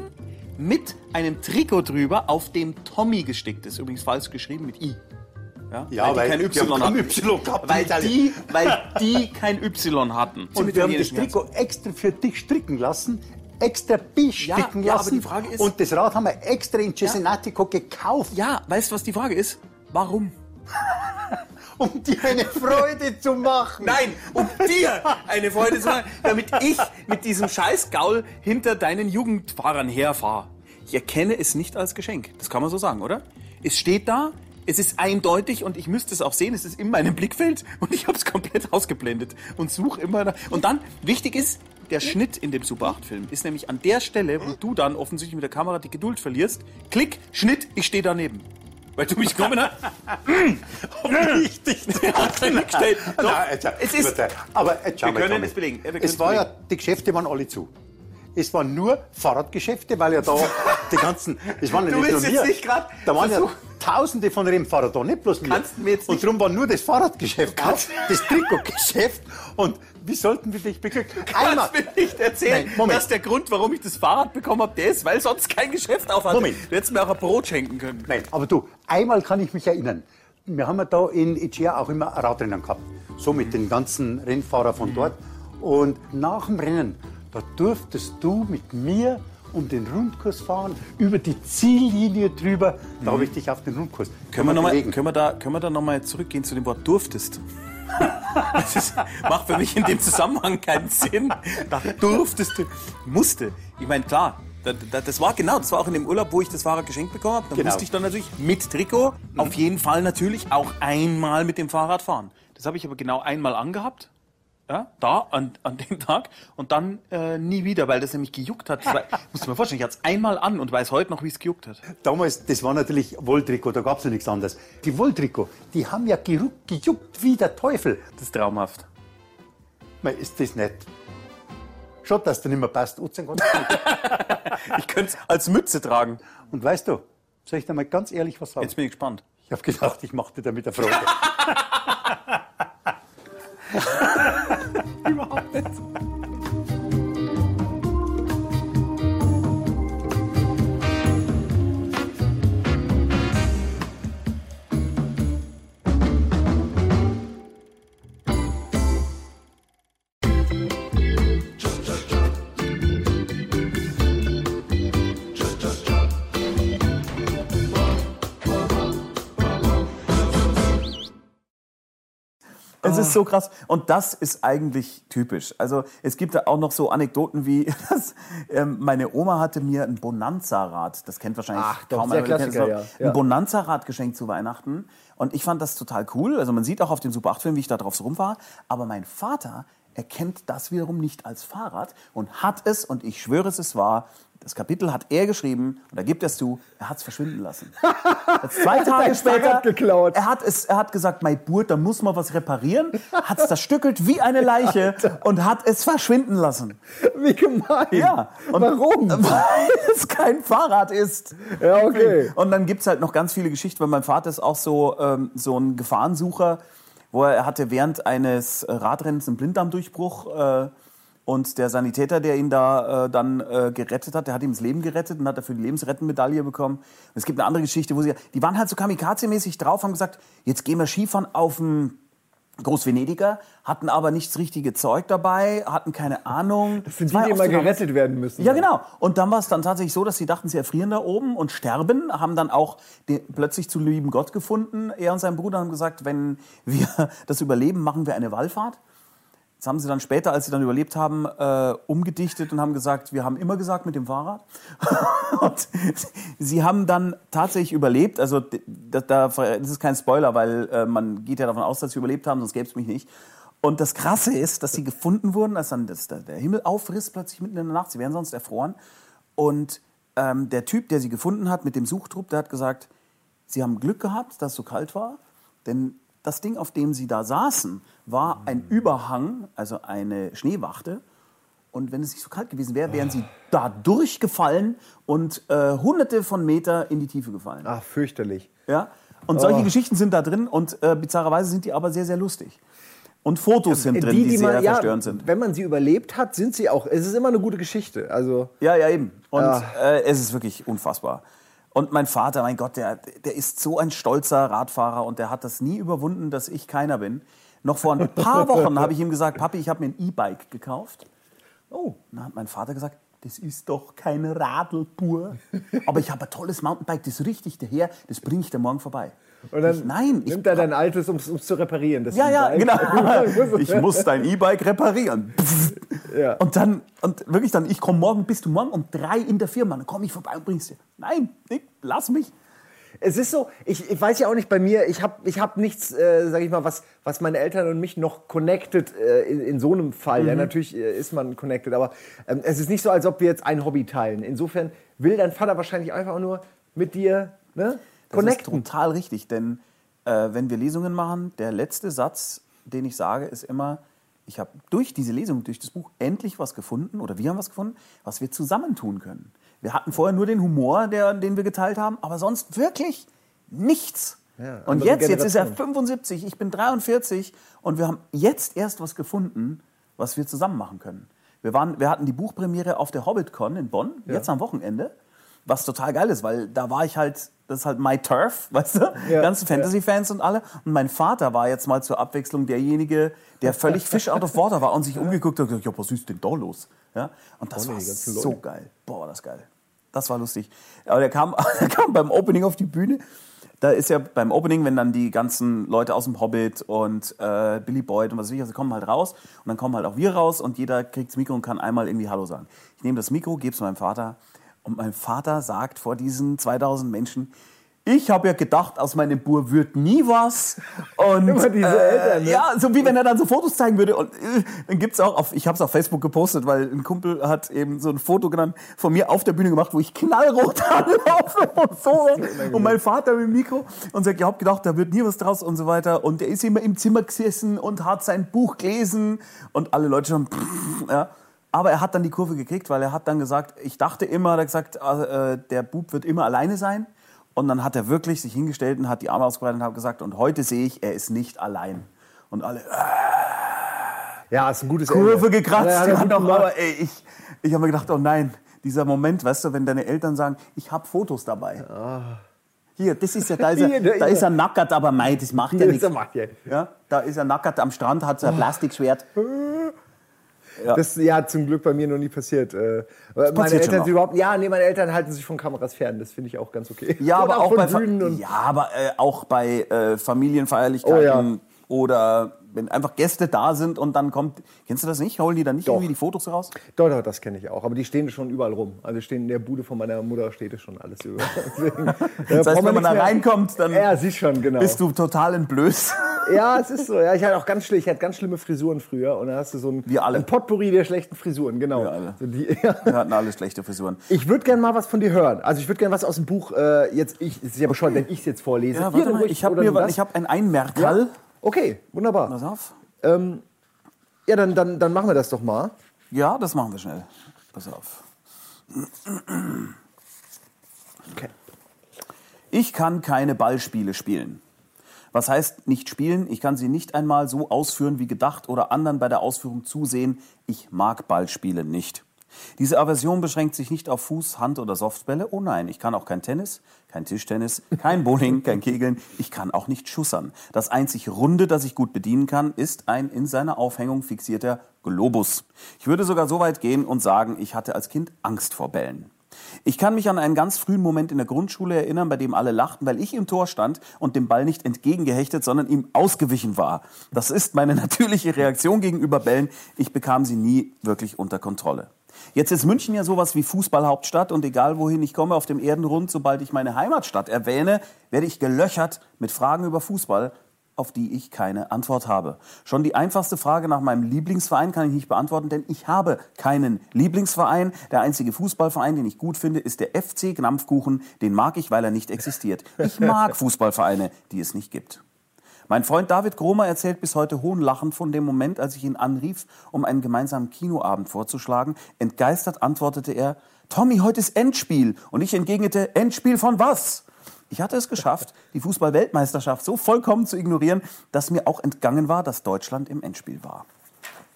mit einem Trikot drüber, auf dem Tommy gestickt ist. Übrigens falsch geschrieben mit I. Ja,
Ja, weil
die kein
die haben
Y
kein
hatten.
Y gehabt,
Weil
die
weil die kein Y hatten.
Und wir haben das. Trikot extra für dich stricken lassen, extra besticken
Ja, ja, aber
lassen.
die Frage ist-
und das Rad haben wir extra in Cesenatico gekauft,
Ja, weißt du, was die Frage ist? Warum?
um dir eine Freude zu machen.
Nein, um dir eine Freude zu machen, damit ich mit diesem Scheißgaul hinter deinen Jugendfahrern herfahre. Ich erkenne es nicht als Geschenk. Das kann man so sagen, oder? Es steht da, es ist eindeutig und ich müsste es auch sehen, es ist in meinem Blickfeld und ich habe es komplett ausgeblendet und suche immer da. Und dann, wichtig ist, der Schnitt in dem Super 8-Film ist nämlich an der Stelle, wo du dann offensichtlich mit der Kamera die Geduld verlierst. Klick, Schnitt, ich stehe daneben. Weil du mich gekommen hast.
Richtig.
Doch,
Nein,
es ist,
aber jetzt schau
Wir können es belegen.
Es war ja,
belegen.
die Geschäfte waren alle zu. Es waren nur Fahrradgeschäfte, weil ja da die ganzen, es waren ja
Du
nicht nur
willst jetzt
wir.
nicht
da waren ja Tausende von Rennfahrern da, nicht bloß.
Kannst mir jetzt
und darum war nur das Fahrradgeschäft auf, das Trikotgeschäft. Und wie sollten wir dich beglücken? Einmal,
kannst mir nicht erzählen,
Nein,
dass der Grund, warum ich das Fahrrad bekommen habe, der ist, weil sonst kein Geschäft auf hat.
Moment.
Du hättest mir auch ein Brot schenken können.
Nein, aber du, einmal kann ich mich erinnern. Wir haben ja da in Igea auch immer Radrennen gehabt. So mit den ganzen Rennfahrern von dort. Und nach dem Rennen, da durftest du mit mir um den Rundkurs fahren, über die Ziellinie drüber. Da habe ich dich auf den Rundkurs.
Können wir, noch mal, können, wir da, können wir da nochmal zurückgehen zu dem Wort durftest? Das ist, macht für mich in dem Zusammenhang keinen Sinn. Da durftest du, musste. Ich meine, klar, da, da, das war genau, das war auch in dem Urlaub, wo ich das Fahrrad geschenkt bekommen habe. Da
Genau.
musste ich dann natürlich mit Trikot auf jeden Fall natürlich auch einmal mit dem Fahrrad fahren. Das habe ich aber genau einmal angehabt. Ja, da, an, an dem Tag und dann äh, nie wieder, weil das nämlich gejuckt hat. Das war, musst du mir vorstellen, ich hatte es einmal an und weiß heute noch, wie es gejuckt hat.
Damals, das war natürlich Wolltrikot, da gab es ja nichts anderes. Die Wolltrikot, die haben ja geruckt, gejuckt wie der Teufel.
Das ist traumhaft.
Mei, ist das nett? Schon, dass du nicht mehr passt.
Ich könnte es als Mütze tragen.
Und weißt du, soll ich dir mal ganz ehrlich was sagen?
Jetzt bin ich gespannt.
Ich habe gedacht, ich mache dir damit eine Freude. Überhaupt nicht.
Es ist so krass. Und das ist eigentlich typisch. Also es gibt da auch noch so Anekdoten wie, dass ähm, meine Oma hatte mir ein Bonanza-Rad, das kennt wahrscheinlich
Ach, doch,
kaum einer,
Klassiker. Ja.
ein Bonanza-Rad geschenkt zu Weihnachten. Und ich fand das total cool. Also man sieht auch auf dem Super 8-Film, wie ich da drauf so rumfahre. Aber mein Vater erkennt das wiederum nicht als Fahrrad und hat es, und ich schwöre es, es war, das Kapitel hat er geschrieben, und da gibt er es zu, er hat es verschwinden lassen. Zwei Tage später,
geklaut.
er hat, es, er hat gesagt, mein Burt, da muss man was reparieren, hat es zerstückelt wie eine Leiche und hat es verschwinden lassen.
Wie gemein.
Ja. Und
Warum?
Weil es kein Fahrrad ist.
Ja, okay.
Und dann gibt es halt noch ganz viele Geschichten, weil mein Vater ist auch so, ähm, so ein Gefahrensucher, wo er, hatte während eines Radrennens einen Blinddarmdurchbruch äh, und der Sanitäter, der ihn da äh, dann äh, gerettet hat, der hat ihm das Leben gerettet und hat dafür die Lebensrettenmedaille bekommen. Und es gibt eine andere Geschichte, wo sie, die waren halt so kamikaze-mäßig drauf, haben gesagt, jetzt gehen wir Skifahren auf dem Großvenediger, hatten aber nicht das richtige Zeug dabei, hatten keine Ahnung.
Das sind die, die immer gerettet werden müssen.
ja, genau. Und dann war es dann tatsächlich so, dass sie dachten, sie erfrieren da oben und sterben, haben dann auch den, plötzlich zu lieben Gott gefunden. Er und sein Bruder haben gesagt, wenn wir das überleben, machen wir eine Wallfahrt. Das haben sie dann später, als sie dann überlebt haben, äh, umgedichtet und haben gesagt, wir haben immer gesagt mit dem Fahrrad. und sie haben dann tatsächlich überlebt. Also da, da, das ist kein Spoiler, weil äh, man geht ja davon aus, dass sie überlebt haben, sonst gäbe es mich nicht. Und das Krasse ist, dass sie gefunden wurden, als dann das, der Himmel aufriss plötzlich mitten in der Nacht. Sie wären sonst erfroren. Und ähm, der Typ, der sie gefunden hat mit dem Suchtrupp, der hat gesagt, sie haben Glück gehabt, dass es so kalt war, denn das Ding, auf dem sie da saßen, war ein Überhang, also eine Schneewachte. Und wenn es nicht so kalt gewesen wäre, wären sie da durchgefallen und äh, hunderte von Meter in die Tiefe gefallen.
Ach, fürchterlich.
Ja? Und solche
Oh.
Geschichten sind da drin und äh, bizarrerweise sind die aber sehr, sehr lustig. Und Fotos sind drin, die, sehr
ja,
verstörend sind.
Wenn man sie überlebt hat, sind sie auch. Es ist immer eine gute Geschichte. Also,
Ja, ja, eben. Und
Ah.
äh, es ist wirklich unfassbar. Und mein Vater, mein Gott, der, der ist so ein stolzer Radfahrer und der hat das nie überwunden, dass ich keiner bin. Noch vor ein paar Wochen habe ich ihm gesagt, Papi, ich habe mir ein E-Bike gekauft.
oh,
Dann hat mein Vater gesagt, das ist doch kein Radl pur. Aber ich habe ein tolles Mountainbike, das ist richtig daher, das bringe ich dir morgen vorbei.
Und dann
nein, ich,
nimmt er dein altes, um es zu reparieren. Das
ja, ja,
E-Bike.
genau. Ich muss dein E-Bike reparieren.
Ja.
Und dann, und wirklich dann, ich komme morgen, bist du morgen um drei in der Firma, dann komme ich vorbei und bringst dir. Nein, Nick, lass mich.
Es ist so, ich, ich weiß ja auch nicht bei mir, ich habe ich hab nichts, äh, sag ich mal, was, was meine Eltern und mich noch connected äh, in, in so einem Fall.
Mhm.
Ja, natürlich äh, ist man connected, aber ähm, es ist nicht so, als ob wir jetzt ein Hobby teilen. Insofern will dein Vater wahrscheinlich einfach nur mit dir ne,
Das
connecten.
ist total richtig, denn äh, wenn wir Lesungen machen, der letzte Satz, den ich sage, ist immer, ich habe durch diese Lesung, durch das Buch endlich was gefunden oder wir haben was gefunden, was wir zusammentun können. Wir hatten vorher nur den Humor, der, den wir geteilt haben, aber sonst wirklich nichts.
Ja,
und jetzt, jetzt ist er
Generation.
75, ich bin 43 und wir haben jetzt erst was gefunden, was wir zusammen machen können. Wir, waren, wir hatten die Buchpremiere auf der HobbitCon in Bonn, jetzt am Wochenende, was total geil ist, weil da war ich halt, das ist halt my turf, weißt du,
Ja,
ganze Fantasy-Fans und alle. Und mein Vater war jetzt mal zur Abwechslung derjenige, der völlig fish out of water war und sich umgeguckt hat und gesagt, ja, was ist denn da los? Ja? Und das
Oh,
war so
Leute.
geil. Boah, war das geil. Das war lustig. Aber der kam, der kam beim Opening auf die Bühne. Da ist ja beim Opening, wenn dann die ganzen Leute aus dem Hobbit und äh, Billy Boyd und was weiß ich, also kommen halt raus und dann kommen halt auch wir raus und jeder kriegt das Mikro und kann einmal irgendwie Hallo sagen. Ich nehme das Mikro, gebe es meinem Vater und mein Vater sagt vor diesen 2000 Menschen, ich habe ja gedacht, aus meinem Bur wird nie was. Und,
Immer diese Eltern, ne?
Ja, so wie wenn er dann so Fotos zeigen würde. Und äh, dann gibt's auch, auf, ich habe es auf Facebook gepostet, weil ein Kumpel hat eben so ein Foto genannt von mir auf der Bühne gemacht, wo ich knallrot anlaufe und so. Und mein Vater mit dem Mikro und sagt, ich habe gedacht, da wird nie was draus und so weiter. Und er ist immer im Zimmer gesessen und hat sein Buch gelesen und alle Leute schon, ja. Aber er hat dann die Kurve gekriegt, weil er hat dann gesagt, ich dachte immer, hat er gesagt, äh, der Bub wird immer alleine sein. Und dann hat er wirklich sich hingestellt und hat die Arme ausgebreitet und hat gesagt, und heute sehe ich, er ist nicht allein. Und alle,
Ja, ist ein gutes
Kurve
Ende.
gekratzt.
Ja,
Ja,
gemacht.
aber ey, ich, ich habe mir gedacht, oh nein, dieser Moment, weißt du, wenn deine Eltern sagen, ich habe Fotos dabei. Hier, das ist ja, da ist er,
Hier, da ist
er nackert, aber mei, das macht ja nichts.
Ja,
da ist er nackert am Strand, hat so ein Plastikschwert. Ja.
Das ja zum Glück bei mir noch nie passiert. Äh, meine
passiert schon
Eltern sind überhaupt, ja, nee, meine Eltern halten sich von Kameras fern. Das finde ich auch ganz okay.
Ja, aber auch,
von
bei, ja, aber äh, auch bei äh, Familienfeierlichkeiten oder wenn einfach Gäste da sind und dann kommt, kennst du das nicht? Holen die dann nicht
Doch.
irgendwie die Fotos raus?
Doch, doch, das kenne ich auch. Aber die stehen schon überall rum. Also stehen in der Bude von meiner Mutter steht es schon alles überall. Deswegen, da
Das heißt, wenn man da reinkommt, dann
Ja, sie schon, genau.
bist du total entblößt.
Ja, es ist so. Ja, ich hatte auch ganz schlimm, ich hatte ganz schlimme Frisuren früher und da hast du so ein,
Wir alle.
ein Potpourri der schlechten Frisuren, genau.
Wir alle.
So die, ja.
Wir hatten alle schlechte Frisuren.
Ich würde gerne mal was von dir hören. Also ich würde gerne was aus dem Buch äh, jetzt ich es ist ja bescheuert, wenn ich es jetzt vorlese.
Ja, warte mal, ich habe mir ich ein Einmerkal.
ja? Okay, wunderbar.
Pass auf.
Ja, dann, dann, dann machen wir das doch mal.
Ja, das machen wir schnell. Pass auf.
Okay.
Ich kann keine Ballspiele spielen. Was heißt nicht spielen? Ich kann sie nicht einmal so ausführen wie gedacht oder anderen bei der Ausführung zusehen. Ich mag Ballspiele nicht. Diese Aversion beschränkt sich nicht auf Fuß, Hand oder Softbälle. Oh nein, ich kann auch kein Tennis, kein Tischtennis, kein Bowling, kein Kegeln. Ich kann auch nicht schussern. Das einzig Runde, das ich gut bedienen kann, ist ein in seiner Aufhängung fixierter Globus. Ich würde sogar so weit gehen und sagen, ich hatte als Kind Angst vor Bällen. Ich kann mich an einen ganz frühen Moment in der Grundschule erinnern, bei dem alle lachten, weil ich im Tor stand und dem Ball nicht entgegengehechtet, sondern ihm ausgewichen war. Das ist meine natürliche Reaktion gegenüber Bällen. Ich bekam sie nie wirklich unter Kontrolle. Jetzt ist München ja sowas wie Fußballhauptstadt und egal wohin ich komme auf dem Erdenrund, sobald ich meine Heimatstadt erwähne, werde ich gelöchert mit Fragen über Fußball, auf die ich keine Antwort habe. Schon die einfachste Frage nach meinem Lieblingsverein kann ich nicht beantworten, denn ich habe keinen Lieblingsverein. Der einzige Fußballverein, den ich gut finde, ist der FC Gnampfkuchen. Den mag ich, weil er nicht existiert. Ich mag Fußballvereine, die es nicht gibt. Mein Freund David Gromer erzählt bis heute hohnlachend von dem Moment, als ich ihn anrief, um einen gemeinsamen Kinoabend vorzuschlagen. Entgeistert antwortete er, Tommy, heute ist Endspiel. Und ich entgegnete, Endspiel von was? Ich hatte es geschafft, die Fußball-Weltmeisterschaft so vollkommen zu ignorieren, dass mir auch entgangen war, dass Deutschland im Endspiel war.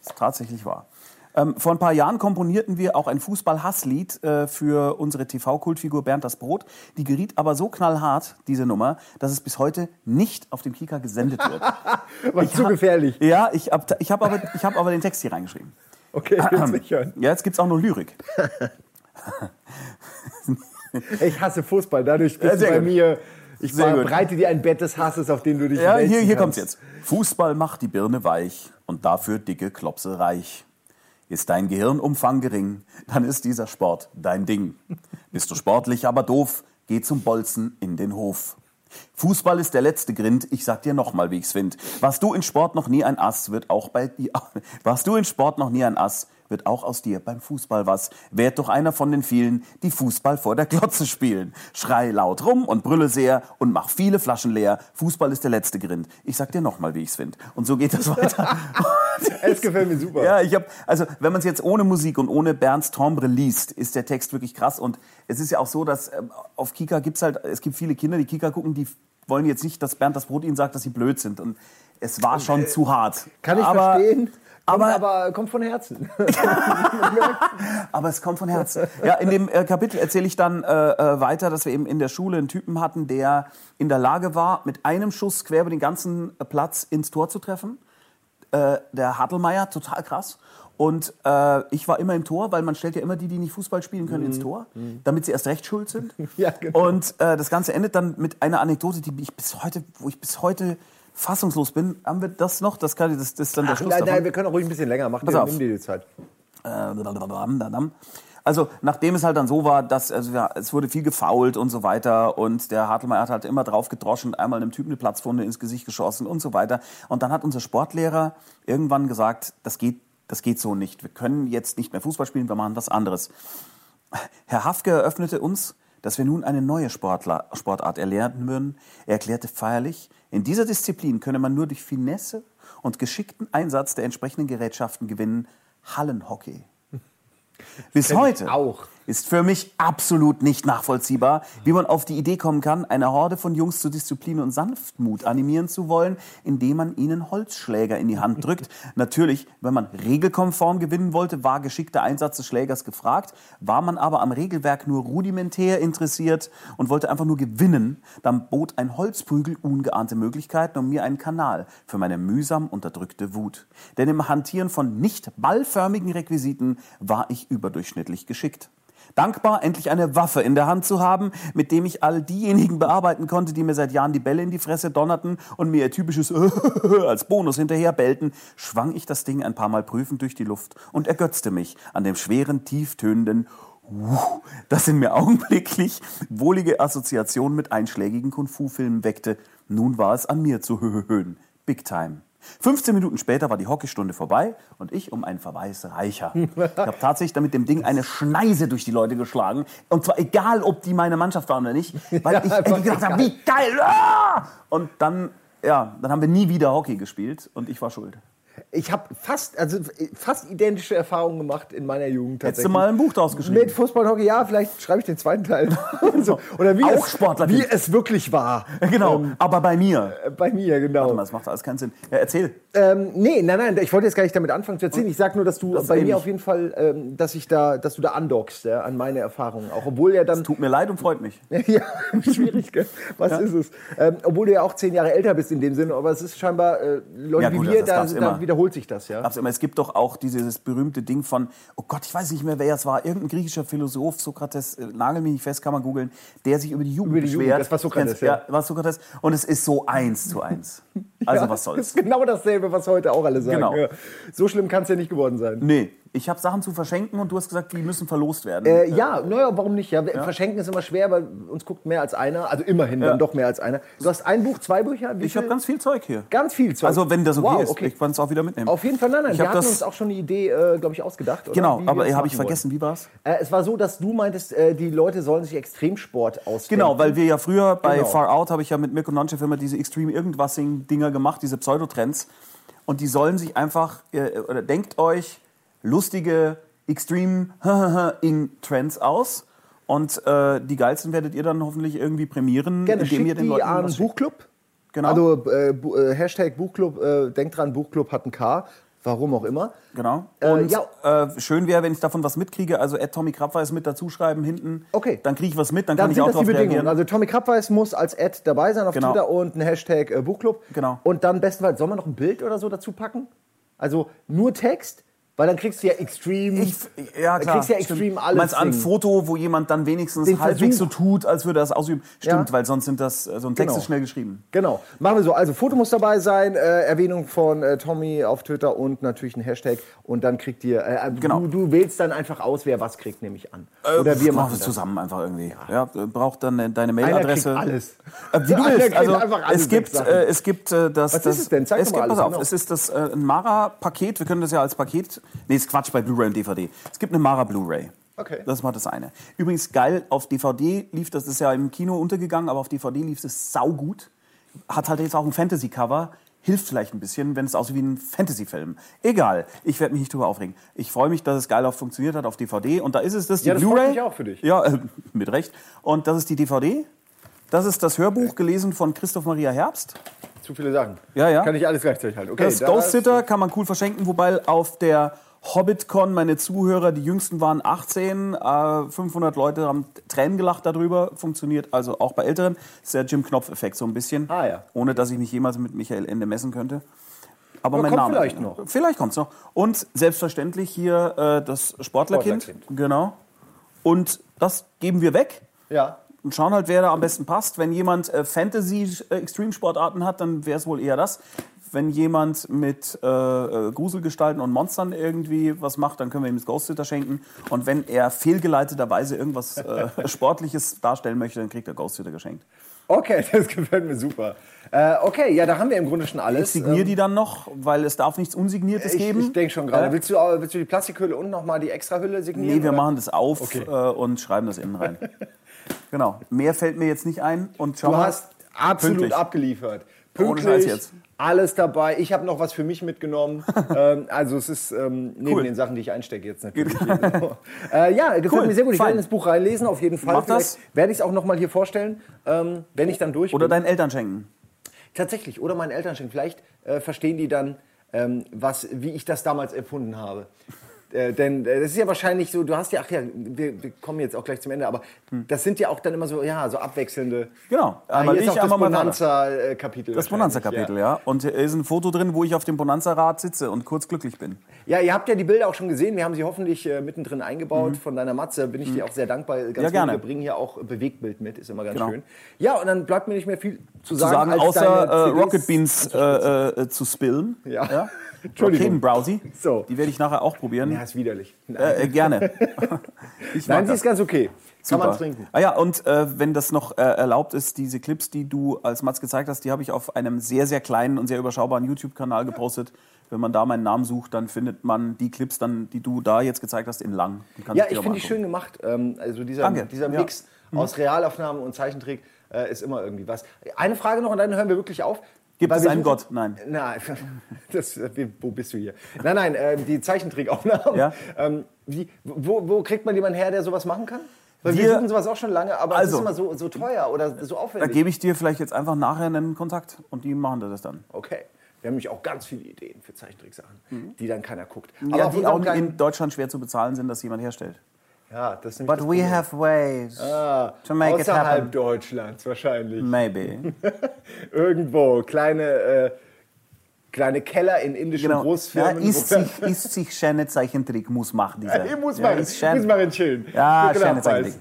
Das ist tatsächlich wahr. Ähm, vor ein paar Jahren komponierten wir auch ein Fußball-Hasslied äh, für unsere TV-Kultfigur Bernd das Brot. Die geriet aber so knallhart, diese Nummer, dass es bis heute nicht auf dem Kika gesendet wird.
War zu gefährlich.
Ja, ich habe ich hab aber, ich hab aber den Text hier reingeschrieben.
Okay, ich hören.
Ja, jetzt gibt's auch noch Lyrik.
Ich hasse Fußball, dadurch bist
Ja,
du bei
gut.
mir. Ich breite dir ein Bett des Hasses, auf den du dich
Ja, hier, hier
kannst.
kommt's jetzt. Fußball macht die Birne weich und dafür dicke Klopse reich. Ist dein Gehirnumfang gering, dann ist dieser Sport dein Ding. Bist du sportlich, aber doof, geh zum Bolzen in den Hof. Fußball ist der letzte Grind, ich sag dir nochmal, wie ich's find. Warst du in Sport noch nie ein Ass, wird auch bei dir, warst du in Sport noch nie ein Ass, wird auch aus dir beim Fußball was. Werd doch einer von den vielen, die Fußball vor der Glotze spielen. Schrei laut rum und brülle sehr und mach viele Flaschen leer. Fußball ist der letzte Grind. Ich sag dir nochmal, wie ich's find. Und so geht das weiter.
Es gefällt mir super.
Ja, ich habe, also wenn man es jetzt ohne Musik und ohne Bernds Timbre liest, ist der Text wirklich krass. Und es ist ja auch so, dass ähm, auf Kika gibt's halt, es gibt viele Kinder, die Kika gucken, die wollen jetzt nicht, dass Bernd das Brot ihnen sagt, dass sie blöd sind. Und es war schon zu hart.
Kann ich
aber,
verstehen.
Aber-
aber, kommt von Herzen.
Aber es kommt von Herzen. Ja, in dem äh, Kapitel erzähle ich dann äh, äh, weiter, dass wir eben in der Schule einen Typen hatten, der in der Lage war, mit einem Schuss quer über den ganzen äh, Platz ins Tor zu treffen. Äh, der Hartelmeier, total krass. Und äh, ich war immer im Tor, weil man stellt ja immer die, die nicht Fußball spielen können, ins Tor, damit sie erst recht schuld sind.
Ja, genau.
Und äh, das Ganze endet dann mit einer Anekdote, die ich bis heute, wo ich bis heute fassungslos bin. Haben wir das noch? Das, kann, das, das ist dann der
Ach,
Schluss
nein,
davon.
nein, wir können auch ruhig ein bisschen länger machen.
Pass auf.
Nimm dir die Zeit.
Also nachdem es halt dann so war, dass also, ja, es wurde viel gefault und so weiter und der Hartlemeier hat halt immer drauf gedroschen, einmal einem Typen eine Platzwunde ins Gesicht geschossen und so weiter. Und dann hat unser Sportlehrer irgendwann gesagt, das geht, das geht so nicht. Wir können jetzt nicht mehr Fußball spielen, wir machen was anderes. Herr Hafke eröffnete uns, dass wir nun eine neue Sportler, Sportart erlernen würden. Er erklärte feierlich, in dieser Disziplin könne man nur durch Finesse und geschickten Einsatz der entsprechenden Gerätschaften gewinnen. Hallenhockey. Bis heute
auch.
Ist für mich absolut nicht nachvollziehbar, wie man auf die Idee kommen kann, eine Horde von Jungs zu Disziplin und Sanftmut animieren zu wollen, indem man ihnen Holzschläger in die Hand drückt. Natürlich, wenn man regelkonform gewinnen wollte, war geschickter Einsatz des Schlägers gefragt. War man aber am Regelwerk nur rudimentär interessiert und wollte einfach nur gewinnen, dann bot ein Holzprügel ungeahnte Möglichkeiten und mir einen Kanal für meine mühsam unterdrückte Wut. Denn im Hantieren von nicht ballförmigen Requisiten war ich überdurchschnittlich geschickt. Dankbar, endlich eine Waffe in der Hand zu haben, mit dem ich all diejenigen bearbeiten konnte, die mir seit Jahren die Bälle in die Fresse donnerten und mir ihr typisches als Bonus hinterher bellten, schwang ich das Ding ein paar Mal prüfend durch die Luft und ergötzte mich an dem schweren, tieftönenden das in mir augenblicklich wohlige Assoziationen mit einschlägigen Kung-Fu-Filmen weckte. Nun war es an mir zu höhöhön. Big time. 15 Minuten später war die Hockeystunde vorbei und ich um einen Verweis reicher. Ich habe tatsächlich damit dem Ding eine Schneise durch die Leute geschlagen. Und zwar egal, ob die meine Mannschaft waren oder nicht. Weil
Ja,
ich irgendwie gedacht habe, wie geil! Ah! Und dann, ja, dann haben wir nie wieder Hockey gespielt und ich war schuld.
Ich habe fast, also fast identische Erfahrungen gemacht in meiner Jugend
Hättest du mal ein Buch draus geschrieben?
Mit Fußball und Hockey, ja, vielleicht schreibe ich den zweiten Teil. so. Oder wie,
Auch
es,
Sportler
wie es wirklich war.
Genau, aber bei mir.
Äh, Bei mir, genau.
Warte mal, das macht alles keinen Sinn. Ja, erzähl.
Ähm, nee, nein, nein, ich wollte jetzt gar nicht damit anfangen zu erzählen. Ich sag nur, dass du
Das
bei
ähnlich.
mir auf jeden Fall, ähm, dass ich da, dass du da andockst ja, an meine Erfahrungen. Auch obwohl ja dann.
Tut mir leid und freut mich.
ja, schwierig, gell? Was ist es? Ähm, obwohl du ja auch zehn Jahre älter bist in dem Sinne, aber es ist scheinbar, äh, Leute
Ja,
wie
gut,
wir,
das
da, da
immer.
Wiederholt sich das, ja.
Immer. Es gibt doch auch dieses berühmte Ding von, oh Gott, ich weiß nicht mehr, wer es war, irgendein griechischer Philosoph, Sokrates, äh, nagel mich nicht fest, kann man googeln, der sich über die Jugend
Über die Jugend,
beschwert.
das war Sokrates, ja.
ja. war Sokrates. Und es ist so eins zu eins. Also
ja,
was
Das
soll's.
ist genau dasselbe, was heute auch alle sagen.
Genau.
So schlimm kann es ja nicht geworden sein.
Nee, ich habe Sachen zu verschenken und du hast gesagt, die müssen verlost werden.
Äh, ja, naja, warum nicht? Ja, Verschenken ist immer schwer, weil uns guckt mehr als einer. Also immerhin
Ja.
dann doch mehr als einer. Du hast ein Buch, zwei Bücher?
Ich habe ganz viel Zeug hier.
ganz viel Zeug.
Also wenn das okay
wow,
ist,
okay.
ich kann es auch wieder mitnehmen.
Auf jeden Fall, nein, nein.
Ich
Wir hatten uns auch schon eine Idee, äh, glaube ich, ausgedacht. Oder?
Genau,
Wie
aber habe ich vergessen, wie war's?
wollen. Äh, es war so, dass du meintest, äh, die Leute sollen sich Extremsport ausdenken.
Genau, weil wir ja früher bei
Genau.
Far Out habe ich ja mit Mirko Nonchev immer diese Extreme Irgendwassing-Dinger gemacht, diese Pseudotrends. Und die sollen sich einfach, äh, oder denkt euch lustige Extreme Ing-Trends aus. Und äh, die geilsten werdet ihr dann hoffentlich irgendwie prämieren,
Gerne,
indem ihr den
die
Leuten
an
was.
Buchclub.
Genau.
Also äh, Bu- äh, Hashtag Buchclub, äh, denkt dran, Buchclub hat ein K, warum auch immer.
Genau.
Äh,
Und
ja.
äh, schön wäre, wenn ich davon was mitkriege. Also Ed Tommy Krabweis mit dazuschreiben hinten.
Okay.
Dann kriege ich was mit, dann,
Dann
kann ich auch
das die
darauf
Bedingungen.
reagieren.
Also Tommy Krabweis muss als Ad dabei sein auf
Genau.
Twitter und ein Hashtag Buchclub.
Genau.
Und dann bestenfalls, soll man noch ein Bild oder so dazu packen? Also nur Text? Weil dann kriegst du ja Extreme.
Ich, ja,
dann
klar.
kriegst du ja
Du
alles.
meinst ein
Ding.
Foto, wo jemand dann wenigstens
Den
halbwegs
Versuch.
so tut, als würde er das ausüben. Stimmt,
Ja.
weil sonst sind das, äh, so ein Text
Genau.
ist schnell geschrieben.
Genau. Machen wir so. Also Foto muss dabei sein, äh, Erwähnung von äh, Tommy auf Twitter und natürlich ein Hashtag. Und dann kriegt ihr, äh,
Genau.
du, du wählst dann einfach aus, wer was kriegt, nehme ich an. Oder wir machen
es zusammen einfach irgendwie. Ja. braucht dann äh, deine
Einer
Mailadresse.
kriegt alles.
Äh, Wie du
Einer
willst. Also,
einfach alle
es gibt, äh, es gibt äh, das.
Was
das,
ist es denn? Zeig
es
doch mal
gibt,
alles,
pass auf,
genau.
es ist das äh, ein Mara-Paket. Wir können das ja als Paket. Nee, ist Quatsch bei Blu-ray und DVD. Es gibt eine Mara Blu-ray.
Okay.
Das war das eine. Übrigens geil, auf DVD lief das, das ist ja im Kino untergegangen, aber auf DVD lief es saugut. Hat halt jetzt auch ein Fantasy-Cover. Hilft vielleicht ein bisschen, wenn es aussieht wie ein Fantasy-Film. Egal, ich werde mich nicht drüber aufregen. Ich freue mich, dass es geil auch funktioniert hat auf DVD. Und da ist es das, die
Ja, das
Blu-ray.
auch für dich.
Ja, äh, mit Recht. Und das ist die DVD. Das ist das Hörbuch, gelesen von Christoph Maria Herbst.
Zu viele Sachen.
Ja, ja.
Kann ich alles gleichzeitig halten. Okay,
Das
da
Ghost Sitter kann man cool verschenken, wobei auf der HobbitCon meine Zuhörer, die jüngsten waren 18, äh, 500 Leute haben Tränen gelacht darüber, funktioniert also auch bei Älteren. Das ist der Jim Knopf-Effekt so ein bisschen,
Ah, ja.
ohne dass ich mich jemals mit Michael Ende messen könnte. Aber
Aber
mein
kommt
Name.
vielleicht noch.
Vielleicht kommt's noch. Und selbstverständlich hier äh, das Sportlerkind.
Sportlerkind.
Genau. Und das geben wir weg
Ja.
Und schauen halt, wer da am besten passt. Wenn jemand äh, Fantasy-Extreme-Sportarten hat, dann wäre es wohl eher das. Wenn jemand mit äh, äh, Gruselgestalten und Monstern irgendwie was macht, dann können wir ihm das Ghost Sitter schenken. Und wenn er fehlgeleiteterweise irgendwas äh, Sportliches darstellen möchte, dann kriegt er Ghost Sitter geschenkt.
Okay, das gefällt mir super. Äh, okay, ja, da haben wir im Grunde schon
Ich
alles.
signiere die dann noch, weil es darf nichts Unsigniertes
Ähm, ich,
geben.
ich denke schon gerade.
Äh,
Willst, du, willst du die Plastikhülle und nochmal die Extrahülle signieren?
Nee, wir
oder?
machen das auf
Okay.
äh, und schreiben das innen rein. genau. Mehr fällt mir jetzt nicht ein. Und schau
Du
mal.
hast absolut
Pünktlich.
abgeliefert.
Ohne
Pünktlich,
Scheiß jetzt.
alles dabei. Ich habe noch was für mich mitgenommen. ähm, also es ist ähm, neben
Cool.
den Sachen, die ich einstecke jetzt natürlich. äh, ja, gefällt
Cool,
mir sehr gut. Ich
fein.
werde ins Buch reinlesen, auf jeden Fall.
Mach das.
Vielleicht werde ich es auch noch mal hier vorstellen, ähm, wenn ich dann durch
Oder
bin.
deinen Eltern schenken.
Tatsächlich, oder meinen Eltern schenken. Vielleicht äh, verstehen die dann, ähm, was, wie ich das damals erfunden habe. Äh, denn äh, das ist ja wahrscheinlich so, du hast ja, ach ja, wir, wir kommen jetzt auch gleich zum Ende, aber das sind ja auch dann immer so, ja, so abwechselnde.
Genau.
Ah,
Einmal
ist
ich,
auch das
einmal.
Bonanza-Kapitel.
Das Bonanza-Kapitel, ja. Und hier ist ein Foto drin, wo ich auf dem Bonanza-Rad sitze und kurz glücklich bin.
Ja, ihr habt ja die Bilder auch schon gesehen. Wir haben sie hoffentlich äh, mittendrin eingebaut. Von deiner Matze bin ich dir auch sehr dankbar. Ganz
Mhm. Ja, gerne.
Wir bringen hier auch Bewegtbild mit, ist immer ganz
Genau.
schön. Ja, und dann bleibt mir nicht mehr viel zu
Zu
sagen,
sagen,
als
außer äh, Rocket Beans äh, äh, zu spillen.
Ja.
Entschuldigung. Browsy.
So.
Die werde ich nachher auch probieren.
Ja, ist widerlich.
Äh, äh, gerne.
Nein, sie ist ganz okay. Kann man
Super.
trinken.
Ah ja, und äh, wenn das noch äh, erlaubt ist, diese Clips, die du als Mats gezeigt hast, die habe ich auf einem sehr, sehr kleinen und sehr überschaubaren YouTube-Kanal gepostet. Wenn man da meinen Namen sucht, dann findet man die Clips, dann, die du da jetzt gezeigt hast, in lang.
Ja, ich finde die schön gemacht. Ähm, also dieser,
Danke.
dieser
Ja.
Mix aus Realaufnahmen und Zeichentrick äh, ist immer irgendwie was. Eine Frage noch und dann hören wir wirklich auf.
Gibt
Weil
es einen Gott? Nein.
Nein, das, wo bist du hier? Nein, nein, äh, die Zeichentrickaufnahmen.
Ja.
Ähm, wie, wo, wo kriegt man jemanden her, der sowas machen kann? Weil wir,
Wir-
suchen sowas auch schon lange, aber es
Also.
ist immer so, so teuer oder so
Da
aufwendig.
gebe ich dir vielleicht jetzt einfach nachher einen Kontakt und die machen das dann.
okay. Wir haben nämlich auch ganz viele Ideen für Zeichentricksachen, die dann keiner guckt.
Mhm. Ja,
auf
die auch in Deutschland schwer zu bezahlen sind, dass jemand herstellt.
Ja, das ist das
we have ways to make it
Außerhalb
happen.
Deutschlands wahrscheinlich.
Maybe.
Irgendwo, kleine, äh, kleine Keller in indischen
Genau. Ja,
Großfirmen.
ist,
wo-
sich, ist sich schöne Zeichentrick, muss machen dieser.
Ich muss
ja,
mal,
ist schön.
muss mal chillen.
Ja, schöne Zeichentrick.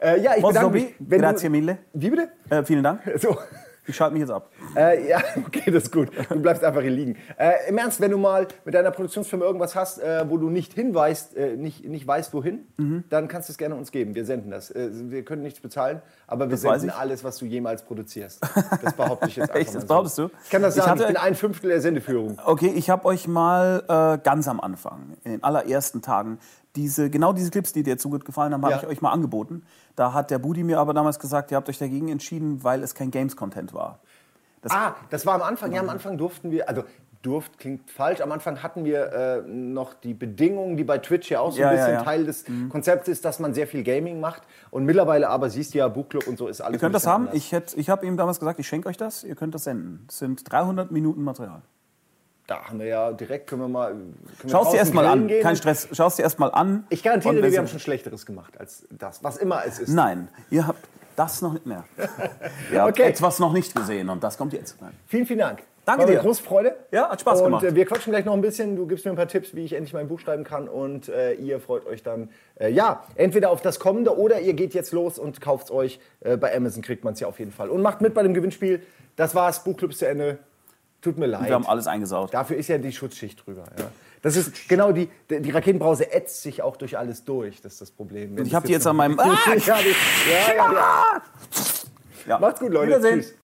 Äh, ja, ich bedanke mich.
Grazie
du,
mille.
Wie bitte?
Äh, vielen Dank.
So.
Ich schalte mich jetzt ab.
Äh, ja, okay, das ist gut. Du bleibst einfach hier liegen. Äh, Im Ernst, wenn du mal mit deiner Produktionsfirma irgendwas hast, äh, wo du nicht hinweist, äh, nicht, nicht weißt, wohin,
Mhm.
dann kannst du es gerne uns geben. Wir senden das. Äh, wir können nichts bezahlen, aber wir
Das
senden
ich.
alles, was du jemals produzierst. Das behaupte ich jetzt einfach
Echt,
mal
das
so.
behauptest du?
Ich kann das
Ich
sagen, ich,
hatte-
bin ein Fünftel der Sendeführung.
Okay, ich habe euch mal äh, ganz am Anfang, in den allerersten Tagen, diese, genau diese Clips, die dir jetzt so gut gefallen haben, habe
Ja.
ich euch mal angeboten. Da hat der Budi mir aber damals gesagt, ihr habt euch dagegen entschieden, weil es kein Games-Content war. Das,
Ah, das war am Anfang. Ja, am Anfang durften wir, also durft klingt falsch. Am Anfang hatten wir äh, noch die Bedingungen, die bei Twitch ja auch so
Ja,
ein
ja,
bisschen
ja. Mhm.
Teil des Konzepts ist, dass man sehr viel Gaming macht. Und mittlerweile aber siehst du ja, Buchclub und so ist alles.
Ihr könnt das haben.
anders.
Ich, hätt- ich habe ihm damals gesagt, ich schenke euch das. Ihr könnt das senden. Es sind 300 Minuten Material.
Da haben wir ja direkt, können wir mal. Können
Schau es dir erstmal an.
gehen.
Kein Stress. Schau es dir erstmal an.
Ich garantiere
Und
dir, wir haben schon Schlechteres gemacht als das, was immer es ist.
Nein, ihr habt das noch nicht mehr. Ihr habt
Okay.
etwas noch nicht gesehen und das kommt jetzt. Nein.
Vielen, vielen Dank.
Danke
War
dir.
Große Freude.
Ja, hat Spaß
und,
gemacht.
Äh, wir quatschen gleich noch ein bisschen. Du gibst mir ein paar Tipps, wie ich endlich mein Buch schreiben kann. Und äh, ihr freut euch dann, äh, ja, entweder auf das Kommende oder ihr geht jetzt los und kauft es euch. Äh, bei Amazon kriegt man es ja auf jeden Fall. Und macht mit bei dem Gewinnspiel. Das war's. Buchclub ist zu Ende. Tut mir leid.
Wir haben alles eingesaut.
Dafür ist ja die Schutzschicht drüber. Ja. Das ist genau die, die Raketenbrause ätzt sich auch durch alles durch. Das ist das Problem. Wenn
Ich habe die jetzt an meinem.
ja,
Ah!
die, ja, ja, ja.
Ja.
Macht's gut, Leute.
Wiedersehen.
Tschüss.